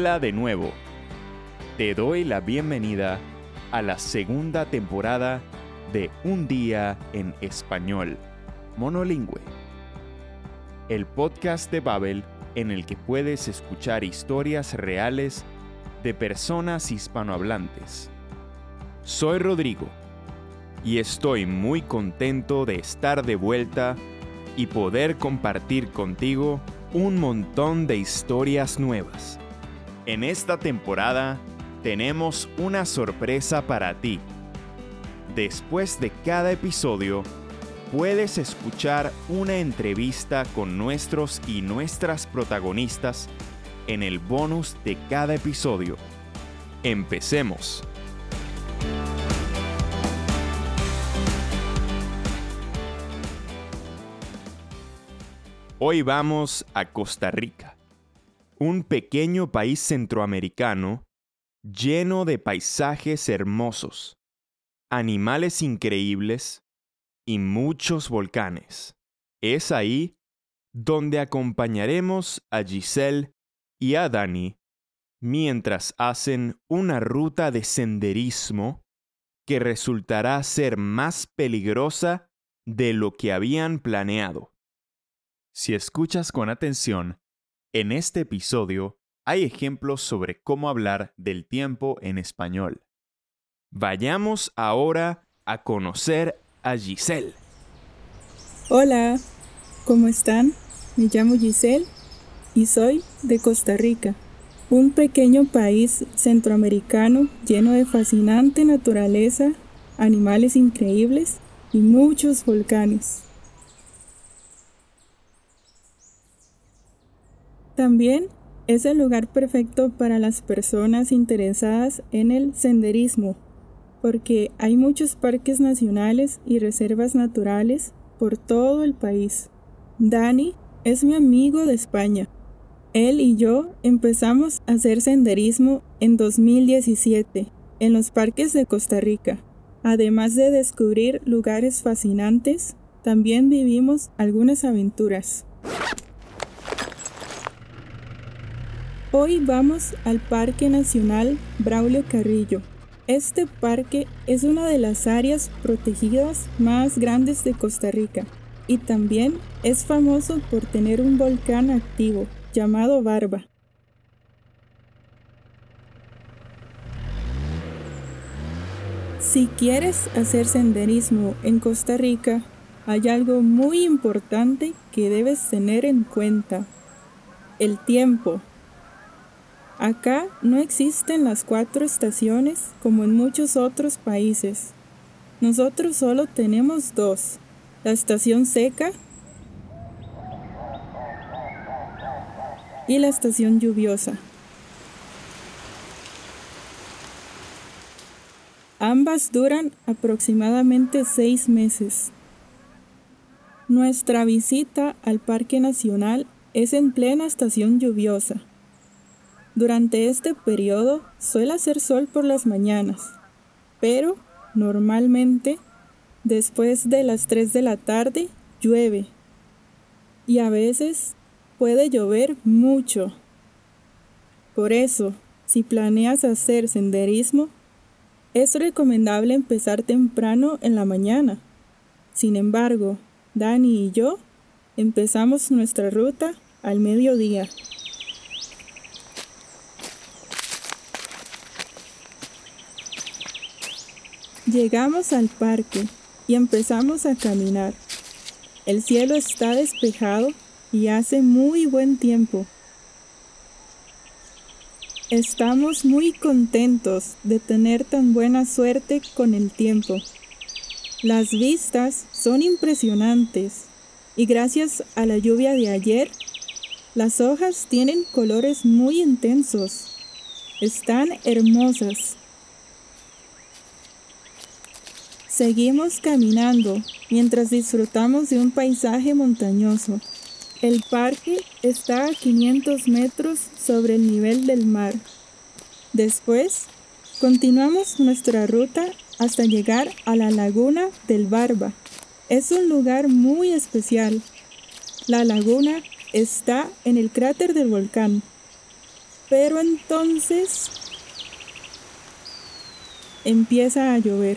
Hola de nuevo. Te doy la bienvenida a la segunda temporada de Un día en español, monolingüe. El podcast de Babel en el que puedes escuchar historias reales de personas hispanohablantes. Soy Rodrigo y estoy muy contento de estar de vuelta y poder compartir contigo un montón de historias nuevas. En esta temporada tenemos una sorpresa para ti. Después de cada episodio, puedes escuchar una entrevista con nuestros y nuestras protagonistas en el bonus de cada episodio. Empecemos. Hoy vamos a Costa Rica, un pequeño país centroamericano lleno de paisajes hermosos, animales increíbles y muchos volcanes. Es ahí donde acompañaremos a Giselle y a Dani mientras hacen una ruta de senderismo que resultará ser más peligrosa de lo que habían planeado. Si escuchas con atención, en este episodio hay ejemplos sobre cómo hablar del tiempo en español. Vayamos ahora a conocer a Giselle. Hola, ¿cómo están? Me llamo Giselle y soy de Costa Rica, un pequeño país centroamericano lleno de fascinante naturaleza, animales increíbles y muchos volcanes. También es el lugar perfecto para las personas interesadas en el senderismo, porque hay muchos parques nacionales y reservas naturales por todo el país. Dani es mi amigo de España. Él y yo empezamos a hacer senderismo en 2017 en los parques de Costa Rica. Además de descubrir lugares fascinantes, también vivimos algunas aventuras. Hoy vamos al Parque Nacional Braulio Carrillo. Este parque es una de las áreas protegidas más grandes de Costa Rica y también es famoso por tener un volcán activo llamado Barba. Si quieres hacer senderismo en Costa Rica, hay algo muy importante que debes tener en cuenta. El tiempo. Acá no existen las cuatro estaciones como en muchos otros países. Nosotros solo tenemos dos, la estación seca y la estación lluviosa. Ambas duran aproximadamente seis meses. Nuestra visita al Parque Nacional es en plena estación lluviosa. Durante este periodo suele hacer sol por las mañanas, pero normalmente después de las 3 de la tarde llueve y a veces puede llover mucho. Por eso, si planeas hacer senderismo, es recomendable empezar temprano en la mañana. Sin embargo, Dani y yo empezamos nuestra ruta al mediodía. Llegamos al parque y empezamos a caminar. El cielo está despejado y hace muy buen tiempo. Estamos muy contentos de tener tan buena suerte con el tiempo. Las vistas son impresionantes y gracias a la lluvia de ayer, las hojas tienen colores muy intensos. Están hermosas. Seguimos caminando mientras disfrutamos de un paisaje montañoso. El parque está a 500 metros sobre el nivel del mar. Después, continuamos nuestra ruta hasta llegar a la laguna del Barba. Es un lugar muy especial. La laguna está en el cráter del volcán. Pero entonces empieza a llover.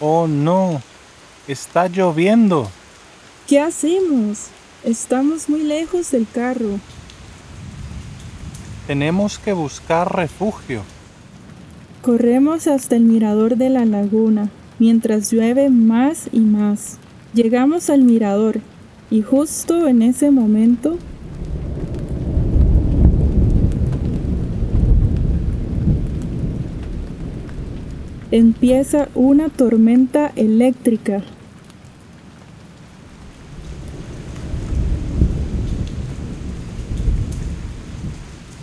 Oh no, está lloviendo. ¿Qué hacemos? Estamos muy lejos del carro. Tenemos que buscar refugio. Corremos hasta el mirador de la laguna, mientras llueve más y más. Llegamos al mirador y justo en ese momento empieza una tormenta eléctrica.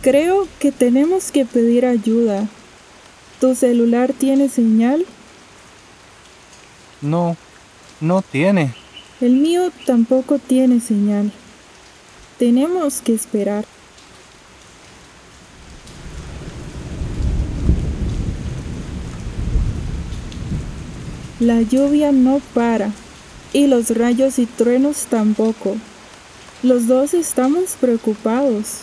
Creo que tenemos que pedir ayuda. ¿Tu celular tiene señal? No, no tiene. El mío tampoco tiene señal. Tenemos que esperar. La lluvia no para y los rayos y truenos tampoco. Los dos estamos preocupados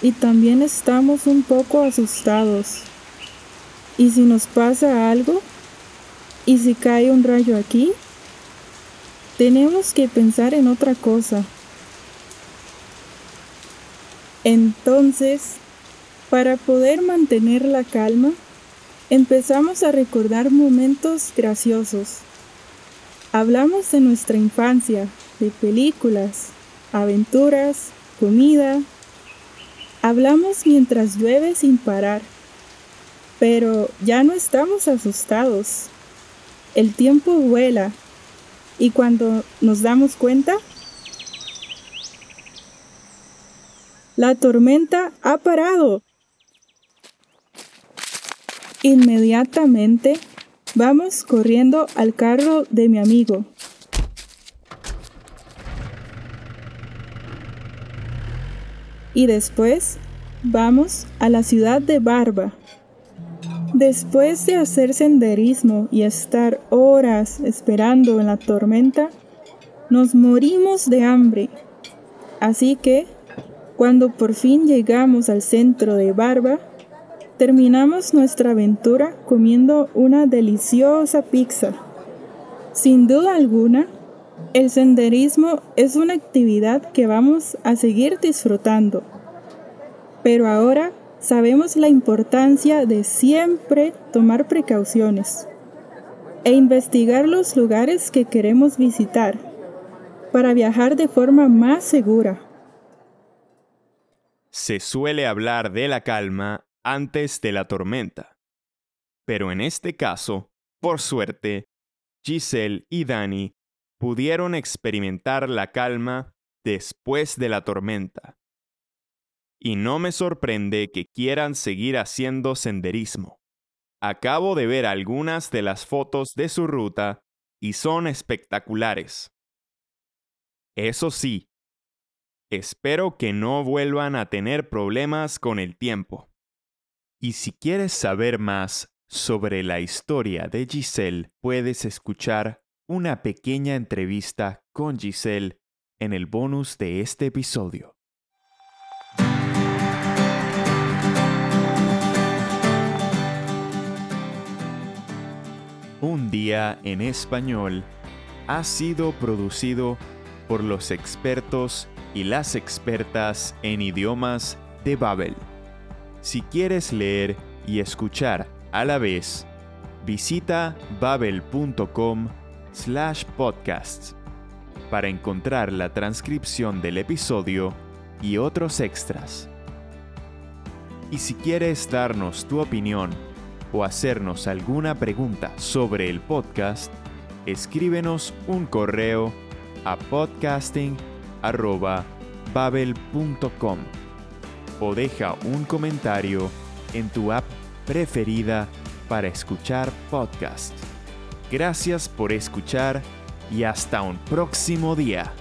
y también estamos un poco asustados. ¿Y si nos pasa algo? ¿Y si cae un rayo aquí? Tenemos que pensar en otra cosa. Entonces, para poder mantener la calma, empezamos a recordar momentos graciosos. Hablamos de nuestra infancia, de películas, aventuras, comida. Hablamos mientras llueve sin parar. Pero ya no estamos asustados. El tiempo vuela y cuando nos damos cuenta, la tormenta ha parado. Inmediatamente vamos corriendo al carro de mi amigo. Y después vamos a la ciudad de Barba. Después de hacer senderismo y estar horas esperando en la tormenta, nos morimos de hambre. Así que, cuando por fin llegamos al centro de Barba, Terminamos nuestra aventura comiendo una deliciosa pizza. Sin duda alguna, el senderismo es una actividad que vamos a seguir disfrutando. Pero ahora sabemos la importancia de siempre tomar precauciones e investigar los lugares que queremos visitar para viajar de forma más segura. Se suele hablar de la calma antes de la tormenta. Pero en este caso, por suerte, Giselle y Danny pudieron experimentar la calma después de la tormenta. Y no me sorprende que quieran seguir haciendo senderismo. Acabo de ver algunas de las fotos de su ruta y son espectaculares. Eso sí, espero que no vuelvan a tener problemas con el tiempo. Y si quieres saber más sobre la historia de Giselle, puedes escuchar una pequeña entrevista con Giselle en el bonus de este episodio. Un día en español ha sido producido por los expertos y las expertas en idiomas de Babel. Si quieres leer y escuchar a la vez, visita babel.com slash podcasts para encontrar la transcripción del episodio y otros extras. Y si quieres darnos tu opinión o hacernos alguna pregunta sobre el podcast, escríbenos un correo a podcasting.babel.com o deja un comentario en tu app preferida para escuchar podcast. Gracias por escuchar y hasta un próximo día.